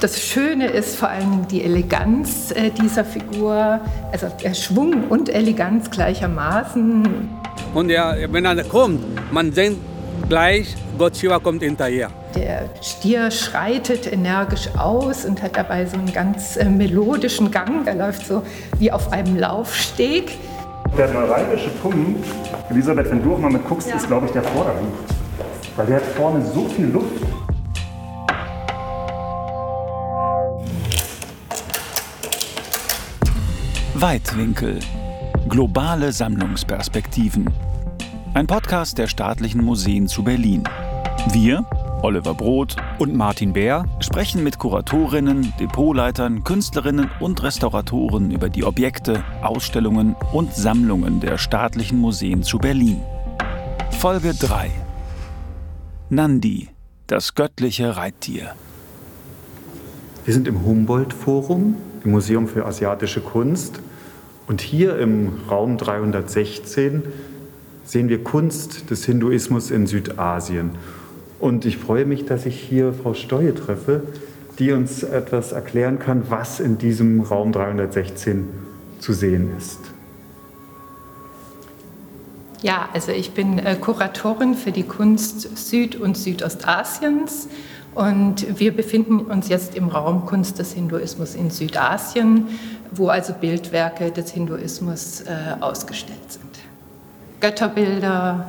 das Schöne ist vor allem die Eleganz äh, dieser Figur, also der Schwung und Eleganz gleichermaßen. Und er, wenn er kommt, man denkt gleich, Gott Shiva kommt hinterher. Der Stier schreitet energisch aus und hat dabei so einen ganz äh, melodischen Gang. Der läuft so wie auf einem Laufsteg. Der neuralgische Punkt, Elisabeth, wenn du auch mal mit guckst, ja. ist, glaube ich, der Vordergrund. Weil der hat vorne so viel Luft. Weitwinkel. Globale Sammlungsperspektiven. Ein Podcast der staatlichen Museen zu Berlin. Wir, Oliver Broth und Martin Bär, sprechen mit Kuratorinnen, Depotleitern, Künstlerinnen und Restauratoren über die Objekte, Ausstellungen und Sammlungen der staatlichen Museen zu Berlin. Folge 3. Nandi, das göttliche Reittier. Wir sind im Humboldt-Forum, im Museum für asiatische Kunst. Und hier im Raum 316 sehen wir Kunst des Hinduismus in Südasien. Und ich freue mich, dass ich hier Frau Steue treffe, die uns etwas erklären kann, was in diesem Raum 316 zu sehen ist. Ja, also ich bin äh, Kuratorin für die Kunst Süd- und Südostasiens und wir befinden uns jetzt im Raum Kunst des Hinduismus in Südasien, wo also Bildwerke des Hinduismus äh, ausgestellt sind. Götterbilder,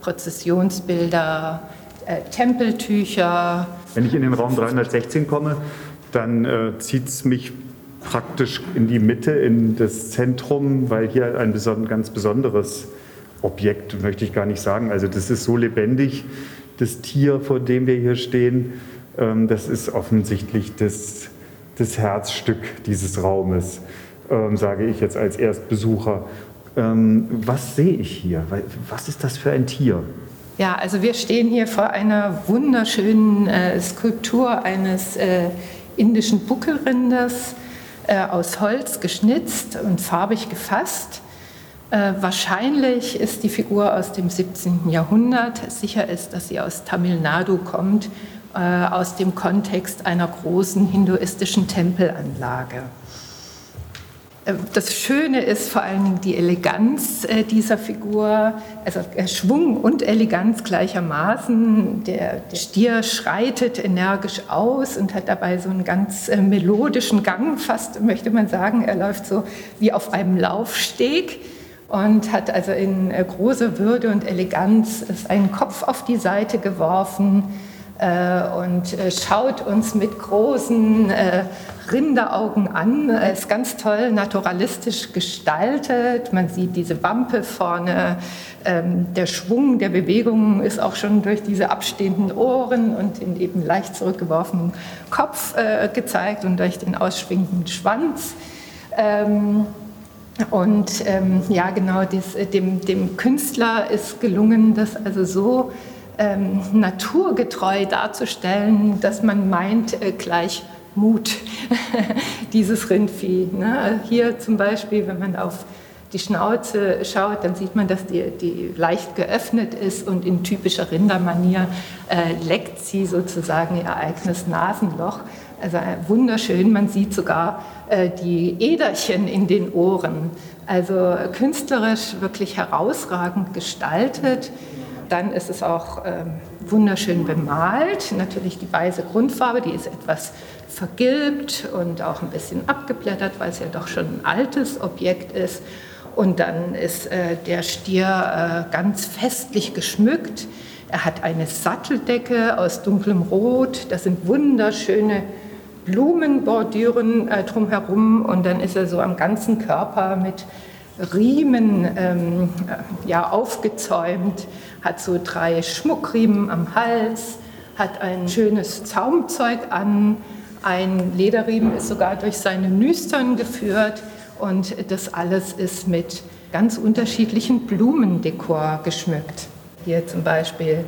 Prozessionsbilder, äh, Tempeltücher. Wenn ich in den Raum 316 komme, dann äh, zieht es mich praktisch in die Mitte, in das Zentrum, weil hier ein beson ganz besonderes Objekt, möchte ich gar nicht sagen. Also das ist so lebendig, das Tier, vor dem wir hier stehen. Ähm, das ist offensichtlich das, das Herzstück dieses Raumes, ähm, sage ich jetzt als Erstbesucher. Ähm, was sehe ich hier? Was ist das für ein Tier? Ja, also wir stehen hier vor einer wunderschönen äh, Skulptur eines äh, indischen Buckelrinders äh, aus Holz geschnitzt und farbig gefasst. Äh, wahrscheinlich ist die Figur aus dem 17. Jahrhundert. Sicher ist, dass sie aus Tamil Nadu kommt, äh, aus dem Kontext einer großen hinduistischen Tempelanlage. Äh, das Schöne ist vor allen Dingen die Eleganz äh, dieser Figur, also Schwung und Eleganz gleichermaßen. Der, Stier schreitet energisch aus und hat dabei so einen ganz melodischen Gang, fast möchte man sagen. Er läuft so wie auf einem Laufsteg und hat also in großer Würde und Eleganz seinen Kopf auf die Seite geworfen und schaut uns mit großen Rinderaugen an. Ist ganz toll naturalistisch gestaltet. Man sieht diese Wampe vorne. Ähm, der Schwung der Bewegungen ist auch schon durch diese abstehenden Ohren und den eben leicht zurückgeworfenen Kopf äh, gezeigt und durch den ausschwingenden Schwanz. Ähm, und ähm, ja, genau, dem Künstler ist gelungen, das also so ähm, naturgetreu darzustellen, dass man meint, äh, gleich Mut, dieses Rindvieh. Ne? Hier zum Beispiel, wenn man auf die Schnauze schaut, dann sieht man, dass die, die leicht geöffnet ist und in typischer Rindermanier äh, leckt sie sozusagen ihr eigenes Nasenloch. Also äh, wunderschön, man sieht sogar äh, die Äderchen in den Ohren. Also künstlerisch wirklich herausragend gestaltet. Dann ist es auch ähm, wunderschön bemalt. Natürlich die weiße Grundfarbe, die ist etwas vergilbt und auch ein bisschen abgeblättert, weil es ja doch schon ein altes Objekt ist. Und dann ist äh, der Stier äh, ganz festlich geschmückt. Er hat eine Satteldecke aus dunklem Rot. Das sind wunderschöne Blumenbordüren äh, drumherum. Und dann ist er so am ganzen Körper mit Riemen ähm, äh, ja, aufgezäumt, hat so drei Schmuckriemen am Hals, hat ein schönes Zaumzeug an, ein Lederriemen ist sogar durch seine Nüstern geführt und das alles ist mit ganz unterschiedlichen Blumendekor geschmückt. Hier zum Beispiel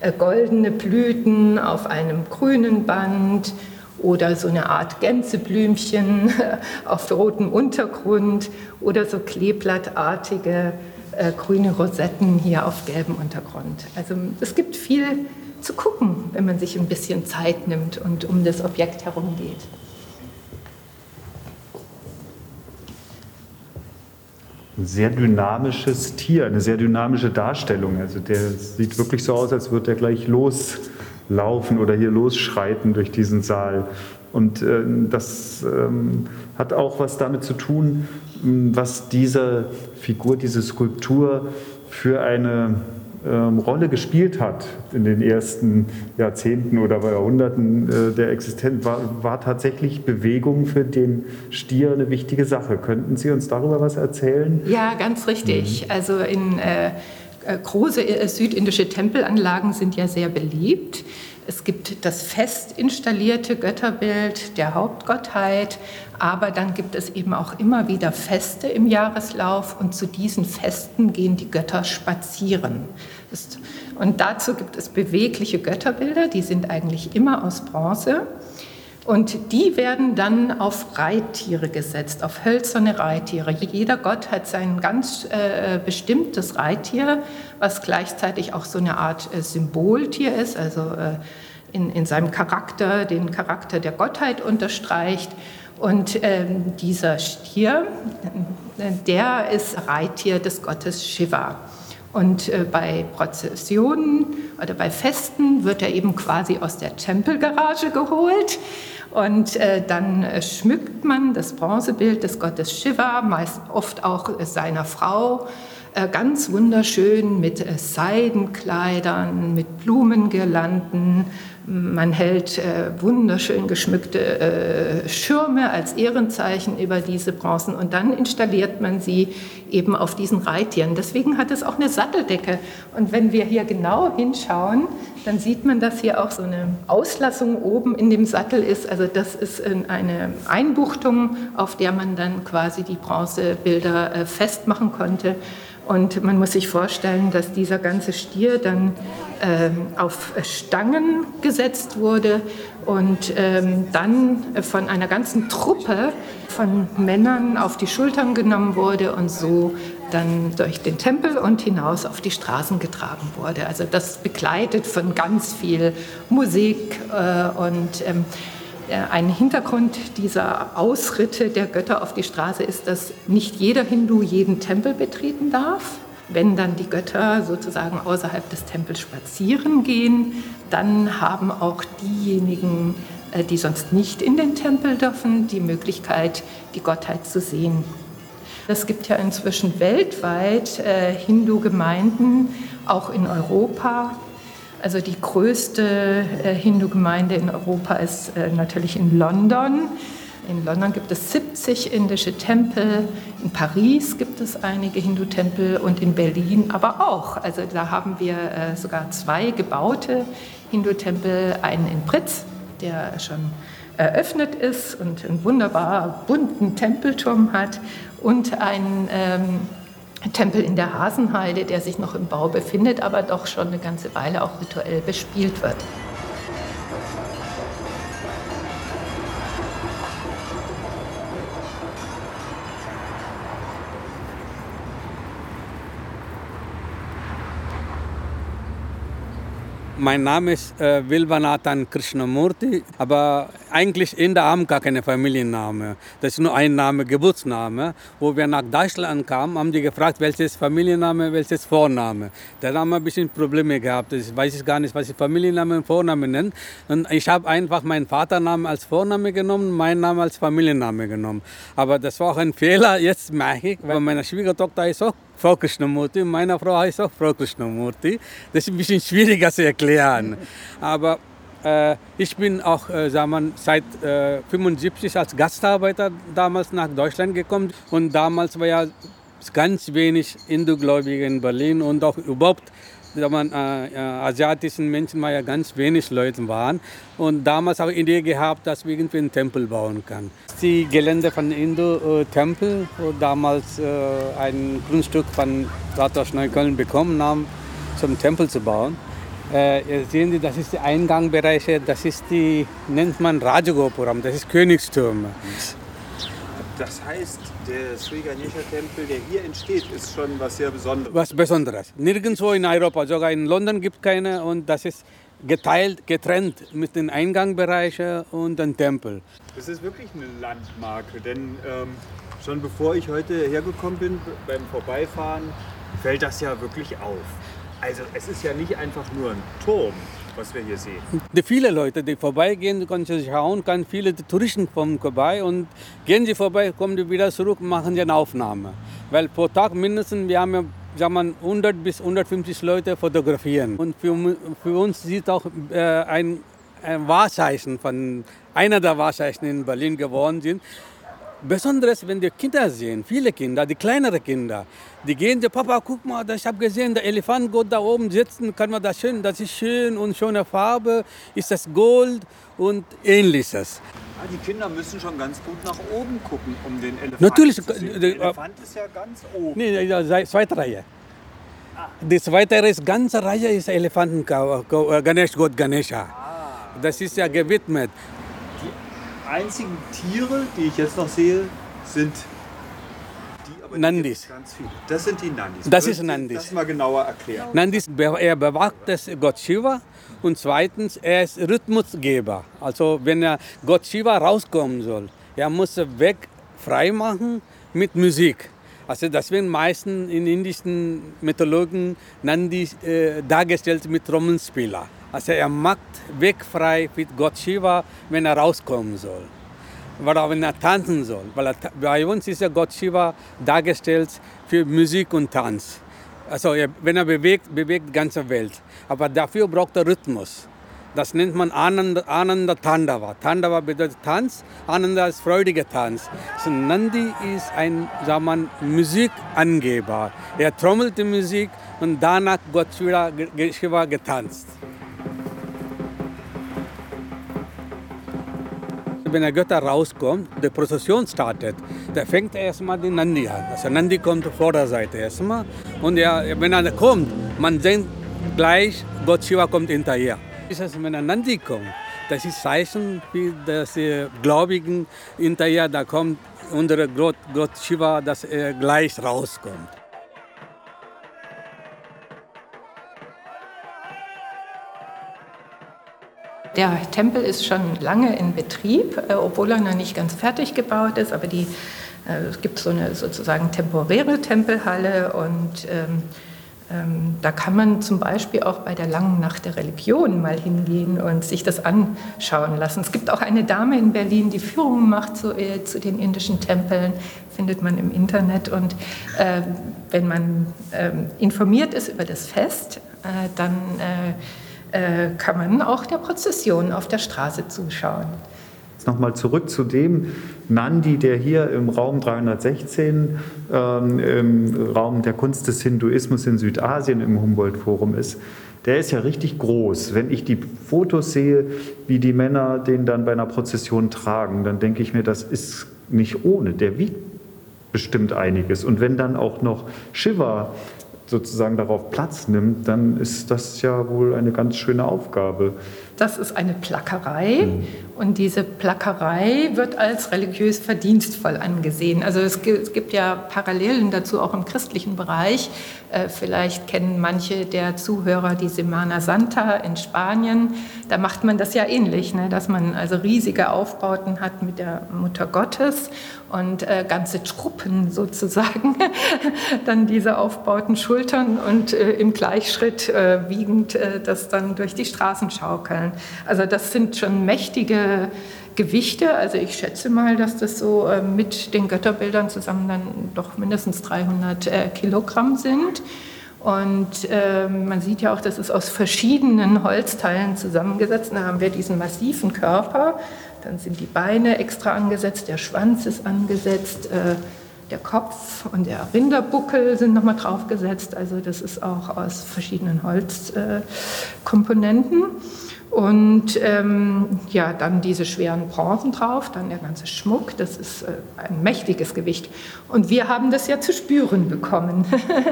äh, goldene Blüten auf einem grünen Band oder so eine Art Gänseblümchen auf rotem Untergrund oder so kleeblattartige äh, grüne Rosetten hier auf gelbem Untergrund. Also es gibt viel zu gucken, wenn man sich ein bisschen Zeit nimmt und um das Objekt herum geht. Ein sehr dynamisches Tier, eine sehr dynamische Darstellung. Also der sieht wirklich so aus, als würde er gleich loslaufen oder hier losschreiten durch diesen Saal. Und äh, das ähm, hat auch was damit zu tun, was diese Figur, diese Skulptur für eine ähm, Rolle gespielt hat in den ersten Jahrzehnten oder Jahrhunderten äh, der Existenz, war, war, tatsächlich Bewegung für den Stier eine wichtige Sache. Könnten Sie uns darüber was erzählen? Ja, ganz richtig. Mhm. Also in äh große äh, südindische Tempelanlagen sind ja sehr beliebt. Es gibt das fest installierte Götterbild der Hauptgottheit, aber dann gibt es eben auch immer wieder Feste im Jahreslauf und zu diesen Festen gehen die Götter spazieren. Und dazu gibt es bewegliche Götterbilder, die sind eigentlich immer aus Bronze. Und die werden dann auf Reittiere gesetzt, auf hölzerne Reittiere. Jeder Gott hat sein ganz äh, bestimmtes Reittier, was gleichzeitig auch so eine Art äh, Symboltier ist, also äh, in, in seinem Charakter den Charakter der Gottheit unterstreicht. Und ähm, dieser Stier, der ist Reittier des Gottes Shiva. Und äh, bei Prozessionen oder bei Festen wird er eben quasi aus der Tempelgarage geholt. Und äh, dann äh, schmückt man das Bronzebild des Gottes Shiva, meist oft auch seiner Frau, äh, ganz wunderschön mit äh, Seidenkleidern, mit Blumengirlanden man hält äh, wunderschön geschmückte äh, Schirme als Ehrenzeichen über diese Bronzen und dann installiert man sie eben auf diesen Reittieren. Deswegen hat es auch eine Satteldecke. Und wenn wir hier genau hinschauen, dann sieht man, dass hier auch so eine Auslassung oben in dem Sattel ist. Also das ist eine Einbuchtung, auf der man dann quasi die Bronzebilder äh, festmachen konnte. Und man muss sich vorstellen, dass dieser ganze Stier dann ähm, auf Stangen gesetzt wurde und ähm, dann von einer ganzen Truppe von Männern auf die Schultern genommen wurde und so dann durch den Tempel und hinaus auf die Straßen getragen wurde. Also das begleitet von ganz viel Musik äh, und ähm, ein Hintergrund dieser Ausritte der Götter auf die Straße ist, dass nicht jeder Hindu jeden Tempel betreten darf. Wenn dann die Götter sozusagen außerhalb des Tempels spazieren gehen, dann haben auch diejenigen, äh, die sonst nicht in den Tempel dürfen, die Möglichkeit, die Gottheit zu sehen. Es gibt ja inzwischen weltweit äh, Hindu-Gemeinden, auch in Europa, also die größte äh, Hindu-Gemeinde in Europa ist äh, natürlich in London. In London gibt es 70 indische Tempel, in Paris gibt es einige Hindu-Tempel und in Berlin aber auch. Also da haben wir äh, sogar zwei gebaute Hindu-Tempel, einen in Britz, der schon eröffnet ist und einen wunderbar bunten Tempelturm hat und einen ähm, Tempel in der Hasenheide, der sich noch im Bau befindet, aber doch schon eine ganze Weile auch rituell bespielt wird. Mein Name ist äh, Vilvanathan Krishnamurti, aber eigentlich in der haben gar keine Familienname. Das ist nur ein Name, Geburtsname. Wo wir nach Deutschland kamen, haben die gefragt, welches Familienname, welches Vorname. Da haben wir ein bisschen Probleme gehabt. Ich weiß gar nicht, was ich Familienname und Vorname nenne. Und ich habe einfach meinen Vaternamen als Vorname genommen, meinen Namen als Familienname genommen. Aber das war auch ein Fehler, jetzt merke ich, weil meine Schwiegertochter ist auch Frau Krishnamurti. Meine Frau heißt auch Frau Krishnamurti. Das ist ein bisschen schwieriger zu erklären. Aber äh, ich bin auch äh, sagen seit äh, 75 als Gastarbeiter damals nach Deutschland gekommen. Und damals war ja ganz wenig Hindu-Gläubige in Berlin und auch überhaupt man, äh, äh, asiatischen Menschen war ja ganz wenig Leute waren. Und damals auch die Idee gehabt, dass wir irgendwie einen Tempel bauen können. Die Gelände von Indo-Tempel, wo damals äh, ein Grundstück von Rathaus Neukölln bekommen haben, zum Tempel zu bauen. Äh, sehen Sie, das ist die Eingangbereiche, das ist die, nennt man Rajagopuram, das ist Königsturm. Das heißt, der Sri Ganesha Tempel, der hier entsteht, ist schon was sehr Besonderes. Was Besonderes. Nirgendwo in Europa, sogar in London gibt es keine und das ist geteilt, getrennt mit den Eingangbereichen und dem Tempel. Das ist wirklich eine Landmarke, denn ähm, schon bevor ich heute hergekommen bin, beim Vorbeifahren, fällt das ja wirklich auf. Also es ist ja nicht einfach nur ein Turm, was wir hier sehen. Die viele Leute, die vorbeigehen, können sich schauen, kann viele Touristen kommen vorbei und gehen sie vorbei, kommen die wieder zurück, machen sie eine Aufnahme. Weil pro Tag mindestens, wir haben ja sagen wir, 100 bis 150 Leute fotografieren. Und für, für uns sieht auch äh, ein, ein Wahrzeichen von einer der Wahrzeichen in Berlin geworden sind. Besonders wenn die Kinder sehen, viele Kinder, die kleineren Kinder, die gehen, Papa, guck mal, ich habe gesehen, der Elefant geht da oben sitzen, kann man das schön, das ist schön und schöne Farbe, ist das Gold und ähnliches. Ah, die Kinder müssen schon ganz gut nach oben gucken, um den Elefanten Natürlich, zu sehen. äh, Der äh, Elefant ist ja ganz oben. Nee, die zweite Reihe. Die zweite Reihe, ist, ganze Reihe ist Elefanten, Ganesh, Gott Ganesha. Das ist ja gewidmet. Die einzigen Tiere, die ich jetzt noch sehe, sind die, aber Nandis. Ganz viele. Das sind die Nandis. Das Würden ist Nandis. Das mal genauer erklären. Nandis, er bewacht das Gott Shiva und zweitens, er ist Rhythmusgeber. Also wenn er Gott Shiva rauskommen soll, er muss weg frei machen mit Musik. Also das werden meistens in indischen Mythologen Nandi äh, dargestellt mit Trommelspieler. Also er macht weg frei mit Gott Shiva, wenn er rauskommen soll. Oder wenn er tanzen soll. Weil er, bei uns ist ja Gott Shiva dargestellt für Musik und Tanz. Also er, wenn er bewegt, bewegt die ganze Welt. Aber dafür braucht er Rhythmus. Das nennt man Ananda, Ananda Tandava. Tandava bedeutet Tanz, Ananda ist freudiger Tanz. Also Nandi ist ein sagen mal, Musikangeber. Er trommelt die Musik und danach Gott Shiva getanzt. Wenn der Götter rauskommt, die Prozession startet, da fängt erstmal die Nandi an. Also Nandi kommt Vorderseite erstmal und er, wenn er kommt, man sieht gleich, Gott Shiva kommt hinterher. Das heißt, wenn der Nandi kommt, das ist Zeichen für das äh, Gläubigen hinterher, da kommt unsere Gott, Gott Shiva, dass er gleich rauskommt. Der Tempel ist schon lange in Betrieb, äh, obwohl er noch nicht ganz fertig gebaut ist. Aber die, äh, es gibt so eine sozusagen temporäre Tempelhalle und ähm, ähm, da kann man zum Beispiel auch bei der langen Nacht der Religion mal hingehen und sich das anschauen lassen. Es gibt auch eine Dame in Berlin, die Führungen macht zu, äh, zu den indischen Tempeln, findet man im Internet. Und äh, wenn man ähm, informiert ist über das Fest, äh, dann äh, kann man auch der Prozession auf der Straße zuschauen. Jetzt nochmal zurück zu dem Nandi, der hier im Raum 316, ähm, im Raum der Kunst des Hinduismus in Südasien im Humboldt-Forum ist. Der ist ja richtig groß. Wenn ich die Fotos sehe, wie die Männer den dann bei einer Prozession tragen, dann denke ich mir, das ist nicht ohne. Der wiegt bestimmt einiges. Und wenn dann auch noch Shiva sozusagen darauf Platz nimmt, dann ist das ja wohl eine ganz schöne Aufgabe. Das ist eine Plackerei und diese Plackerei wird als religiös verdienstvoll angesehen. Also es gibt, ja Parallelen dazu auch im christlichen Bereich. Äh, vielleicht kennen manche der Zuhörer die Semana Santa in Spanien. Da macht man das ja ähnlich, ne? dass man also riesige Aufbauten hat mit der Mutter Gottes und äh, ganze Truppen sozusagen dann diese Aufbauten schultern und äh, im Gleichschritt wiegend das dann durch die Straßen schaukeln. Also das sind schon mächtige Gewichte. Also ich schätze mal, dass das so äh, mit den Götterbildern zusammen dann doch mindestens 300 äh, Kilogramm sind. Und äh, man sieht ja auch, das ist aus verschiedenen Holzteilen zusammengesetzt. Da haben wir diesen massiven Körper, dann sind die Beine extra angesetzt, der Schwanz ist angesetzt, äh, der Kopf und der Rinderbuckel sind nochmal draufgesetzt. Also das ist auch aus verschiedenen Holzkomponenten. Und ähm, ja, dann diese schweren Bronzen drauf, dann der ganze Schmuck, das ist äh, ein mächtiges Gewicht. Und wir haben das ja zu spüren bekommen,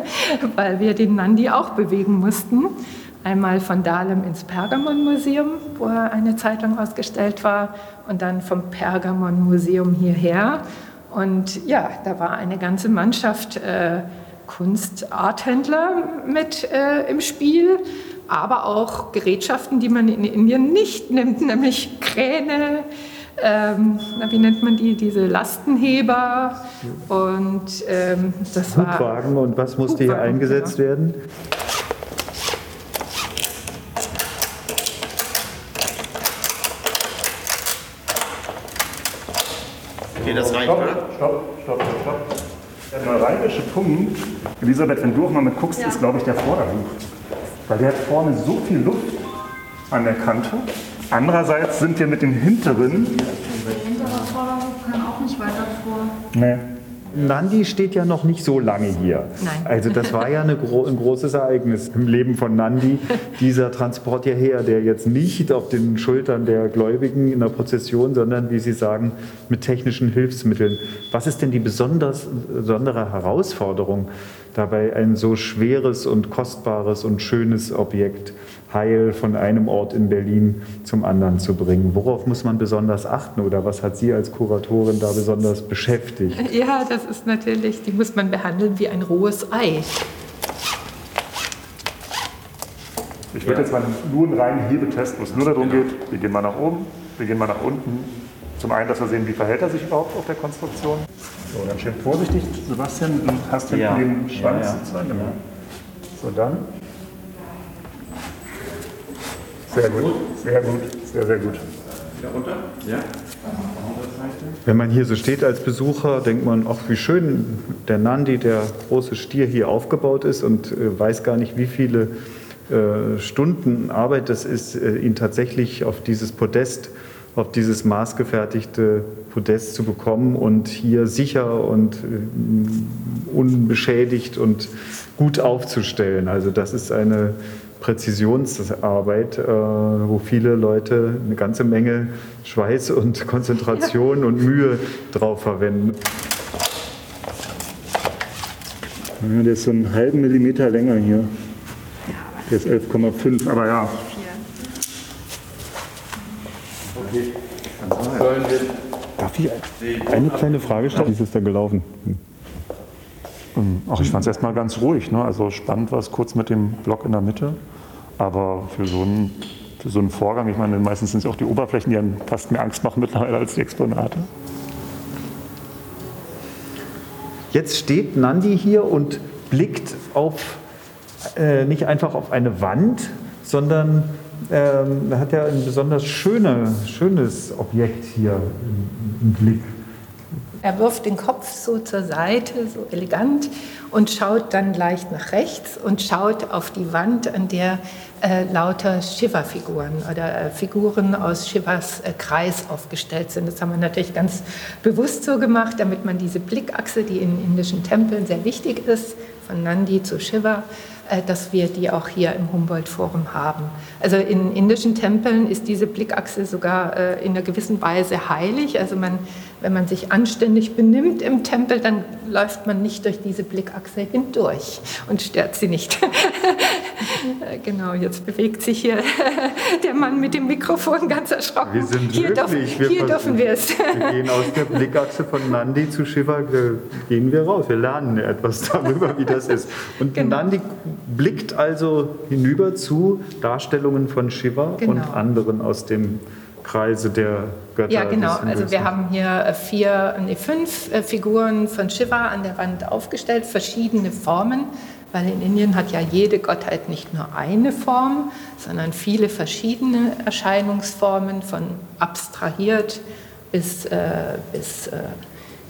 weil wir den Nandi auch bewegen mussten. Einmal von Dahlem ins Pergamon-Museum, wo er eine Zeit lang ausgestellt war, und dann vom Pergamon-Museum hierher. Und ja, da war eine ganze Mannschaft äh, Kunstarthändler mit äh, im Spiel aber auch Gerätschaften, die man in Indien nicht nimmt, nämlich Kräne, ähm, wie nennt man die, diese Lastenheber und ähm, das war... Hubwagen und was musste hier eingesetzt genau. werden? Okay, das reicht, stopp, oder? Stopp, stopp, stopp, stopp. Der neuralgische Punkt, Elisabeth, wenn du auch mal mit guckst, ja. ist, glaube ich, der Vorderruf. Weil der hat vorne so viel Luft an der Kante. Andererseits sind wir mit dem hinteren. Der hintere Vorderruf kann auch nicht weiter vor. Nee. Nandi steht ja noch nicht so lange hier. Nein. Also das war ja gro ein großes Ereignis im Leben von Nandi, dieser Transport hierher, der jetzt nicht auf den Schultern der Gläubigen in der Prozession, sondern, wie Sie sagen, mit technischen Hilfsmitteln. Was ist denn die besonders, besondere Herausforderung dabei, ein so schweres und kostbares und schönes Objekt heil von einem Ort in Berlin zum anderen zu bringen. Worauf muss man besonders achten oder was hat Sie als Kuratorin da besonders beschäftigt? Ja, das ist natürlich, die muss man behandeln wie ein rohes Ei. Ich würde jetzt mal nur einen reinen Hebetest, wo es nur darum geht, wir gehen mal nach oben, wir gehen mal nach unten. Zum einen, dass wir sehen, wie verhält er sich überhaupt auf der Konstruktion. So, dann schön vorsichtig, Sebastian, du hast hinten ja. den Schwanz ja, ja. sozusagen. Ja. So, dann sehr gut, sehr gut, sehr, sehr gut. Wieder runter? Ja. Wenn man hier so steht als Besucher, denkt man, ach, wie schön der Nandi, der große Stier, hier aufgebaut ist und äh, weiß gar nicht, wie viele äh, Stunden Arbeit das ist, äh, ihn tatsächlich auf dieses Podest, auf dieses maßgefertigte Podest zu bekommen und hier sicher und äh, unbeschädigt und gut aufzustellen. Also das ist eine Präzisionsarbeit, äh, wo viele Leute eine ganze Menge Schweiß und Konzentration ja. und Mühe drauf verwenden. Ja, der ist so einen halben Millimeter länger hier. Der ist 11,5, aber ja. Okay. Darf ich eine kleine Frage stellen? Wie ist es denn gelaufen? Ähm, ach, ich fand es erstmal ganz ruhig. Ne? Also spannend war es kurz mit dem Block in der Mitte. Aber für so einen, für so einen Vorgang, ich meine, meistens sind es auch die Oberflächen, die einem fast mehr Angst machen mittlerweile als die Exponate. Jetzt steht Nandi hier und blickt auf, äh, nicht einfach auf eine Wand, sondern ähm, hat ja ein besonders schöne, schönes Objekt hier im, im Blick. Er wirft den Kopf so zur Seite, so elegant, und schaut dann leicht nach rechts und schaut auf die Wand, an der äh, lauter Shiva-Figuren oder äh, Figuren aus Shivas äh, Kreis aufgestellt sind. Das haben wir natürlich ganz bewusst so gemacht, damit man diese Blickachse, die in indischen Tempeln sehr wichtig ist, von Nandi zu Shiva, äh, dass wir die auch hier im Humboldt-Forum haben. Also in indischen Tempeln ist diese Blickachse sogar äh, in einer gewissen Weise heilig. Also man, wenn man sich anständig benimmt im Tempel, dann läuft man nicht durch diese Blickachse hindurch und stört sie nicht. Genau, jetzt bewegt sich hier der Mann mit dem Mikrofon ganz erschrocken. Wir sind hier, glücklich. Dürfen, hier dürfen wir es. Wir gehen aus der Blickachse von Nandi zu Shiva, gehen wir raus. Wir lernen etwas darüber, wie das ist. Und genau. Nandi blickt also hinüber zu Darstellungen von Shiva genau. und anderen aus dem Kreise der Götter. Ja, genau. Also wir haben hier äh, vier, nee, fünf äh, Figuren von Shiva an der Wand aufgestellt, verschiedene Formen, weil in Indien hat ja jede Gottheit nicht nur eine Form, sondern viele verschiedene Erscheinungsformen, von abstrahiert bis, äh, bis äh,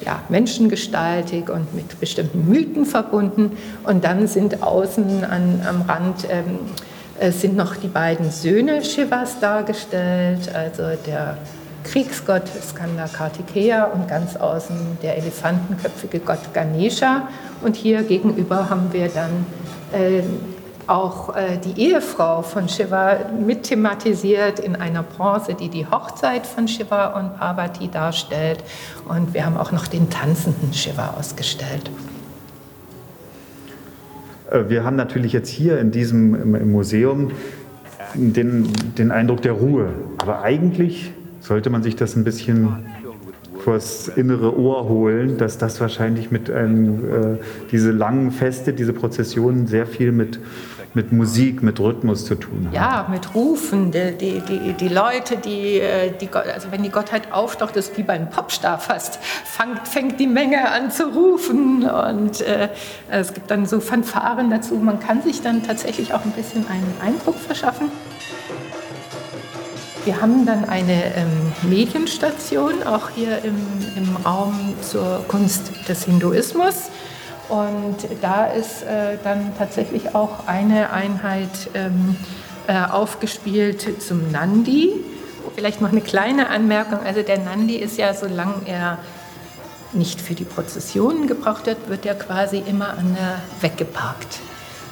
ja, menschengestaltig und mit bestimmten Mythen verbunden. Und dann sind außen an, am Rand ähm, äh, sind noch die beiden Söhne Shivas dargestellt, also der Kriegsgott Skanda Kartikeya und ganz außen der elefantenköpfige Gott Ganesha. Und hier gegenüber haben wir dann äh, auch äh, die Ehefrau von Shiva mit thematisiert in einer Bronze, die die Hochzeit von Shiva und Parvati darstellt. Und wir haben auch noch den tanzenden Shiva ausgestellt. Äh, wir haben natürlich jetzt hier in diesem im Museum den, den Eindruck der Ruhe. Aber eigentlich sollte man sich das ein bisschen vors innere Ohr holen, dass das wahrscheinlich mit einem, äh, diese langen Feste, diese Prozessionen sehr viel mit mit Musik, mit Rhythmus zu tun hat. Ja, mit Rufen. Die, die, die, die Leute, die, äh, die, also wenn die Gottheit auftaucht, ist wie beim Popstar fast, fängt, fängt die Menge an zu rufen und äh, es gibt dann so Fanfaren dazu. Man kann sich dann tatsächlich auch ein bisschen einen Eindruck verschaffen. Wir haben dann eine ähm, Medienstation, auch hier im, im Raum zur Kunst des Hinduismus. Und da ist äh, dann tatsächlich auch eine Einheit ähm, äh, aufgespielt zum Nandi. Vielleicht noch eine kleine Anmerkung. Also der Nandi ist ja, solange er nicht für die Prozessionen gebraucht wird, wird er quasi immer an der weggeparkt.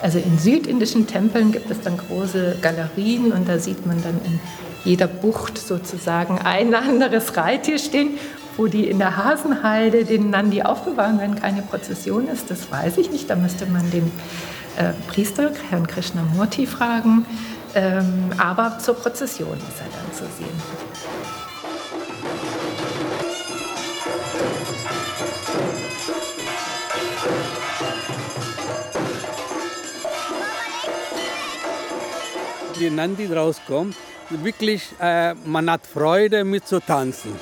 Also in südindischen Tempeln gibt es dann große Galerien und da sieht man dann in jeder Bucht sozusagen ein anderes Reittier stehen wo die in der Hasenheide den Nandi aufbewahren, wenn keine Prozession ist, das weiß ich nicht. Da müsste man den äh, Priester, Herrn Krishnamurti, fragen. Ähm, aber zur Prozession ist er dann zu sehen. Die Nandi rauskommt, wirklich, äh, man hat Freude mit zu tanzen.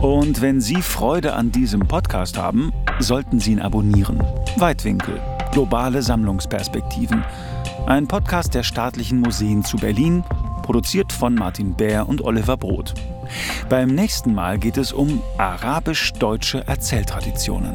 Und wenn Sie Freude an diesem Podcast haben, sollten Sie ihn abonnieren. Weitwinkel, globale Sammlungsperspektiven. Ein Podcast der staatlichen Museen zu Berlin, produziert von Martin Bär und Oliver Brot. Beim nächsten Mal geht es um arabisch-deutsche Erzähltraditionen.